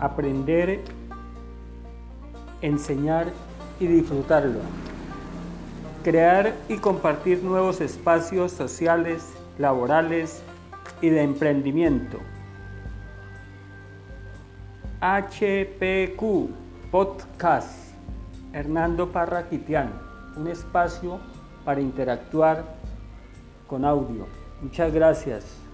aprender, enseñar y disfrutarlo. Crear y compartir nuevos espacios sociales, laborales y de emprendimiento. HPQ Podcast Hernando Parra Quitián, un espacio para interactuar con audio. Muchas gracias.